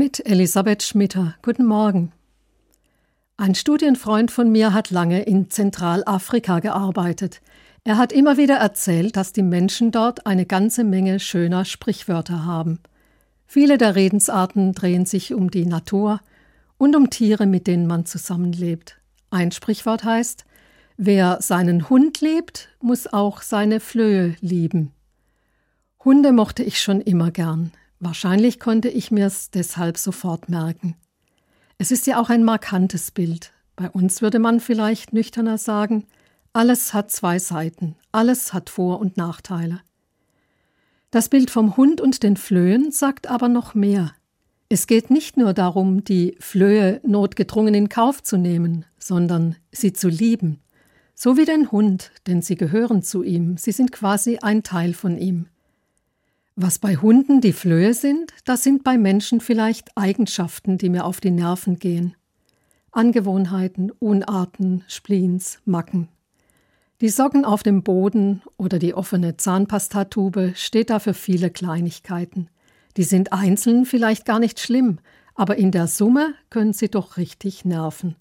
Mit Elisabeth Schmitter. Guten Morgen. Ein Studienfreund von mir hat lange in Zentralafrika gearbeitet. Er hat immer wieder erzählt, dass die Menschen dort eine ganze Menge schöner Sprichwörter haben. Viele der Redensarten drehen sich um die Natur und um Tiere, mit denen man zusammenlebt. Ein Sprichwort heißt, wer seinen Hund liebt, muss auch seine Flöhe lieben. Hunde mochte ich schon immer gern. Wahrscheinlich konnte ich mir's deshalb sofort merken. Es ist ja auch ein markantes Bild. Bei uns würde man vielleicht nüchterner sagen, alles hat zwei Seiten, alles hat Vor- und Nachteile. Das Bild vom Hund und den Flöhen sagt aber noch mehr. Es geht nicht nur darum, die Flöhe notgedrungen in Kauf zu nehmen, sondern sie zu lieben. So wie den Hund, denn sie gehören zu ihm, sie sind quasi ein Teil von ihm. Was bei Hunden die Flöhe sind, das sind bei Menschen vielleicht Eigenschaften, die mir auf die Nerven gehen. Angewohnheiten, Unarten, Spleens, Macken. Die Socken auf dem Boden oder die offene Zahnpastatube steht da für viele Kleinigkeiten. Die sind einzeln vielleicht gar nicht schlimm, aber in der Summe können sie doch richtig nerven.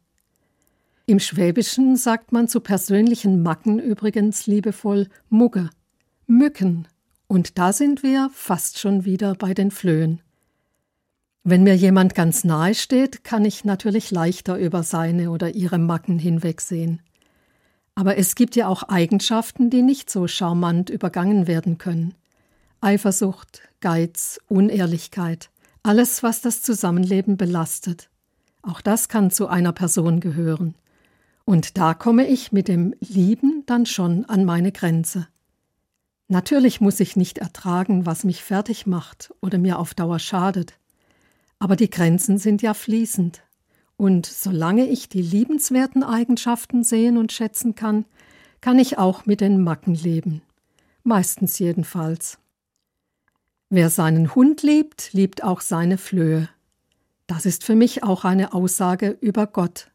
Im Schwäbischen sagt man zu persönlichen Macken übrigens liebevoll Mugge, Mücken und da sind wir fast schon wieder bei den Flöhen. Wenn mir jemand ganz nahe steht, kann ich natürlich leichter über seine oder ihre Macken hinwegsehen. Aber es gibt ja auch Eigenschaften, die nicht so charmant übergangen werden können. Eifersucht, Geiz, Unehrlichkeit, alles, was das Zusammenleben belastet. Auch das kann zu einer Person gehören. Und da komme ich mit dem Lieben dann schon an meine Grenze. Natürlich muss ich nicht ertragen, was mich fertig macht oder mir auf Dauer schadet. Aber die Grenzen sind ja fließend. Und solange ich die liebenswerten Eigenschaften sehen und schätzen kann, kann ich auch mit den Macken leben. Meistens jedenfalls. Wer seinen Hund liebt, liebt auch seine Flöhe. Das ist für mich auch eine Aussage über Gott.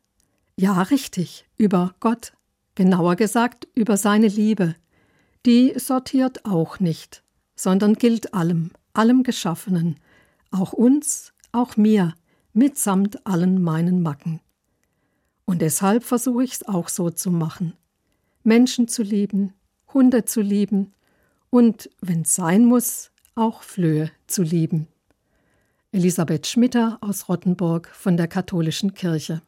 Ja, richtig, über Gott. Genauer gesagt, über seine Liebe, die sortiert auch nicht, sondern gilt allem, allem Geschaffenen, auch uns, auch mir, mitsamt allen meinen Macken. Und deshalb versuche ich es auch so zu machen. Menschen zu lieben, Hunde zu lieben und, wenn es sein muss, auch Flöhe zu lieben. Elisabeth Schmitter aus Rottenburg von der Katholischen Kirche.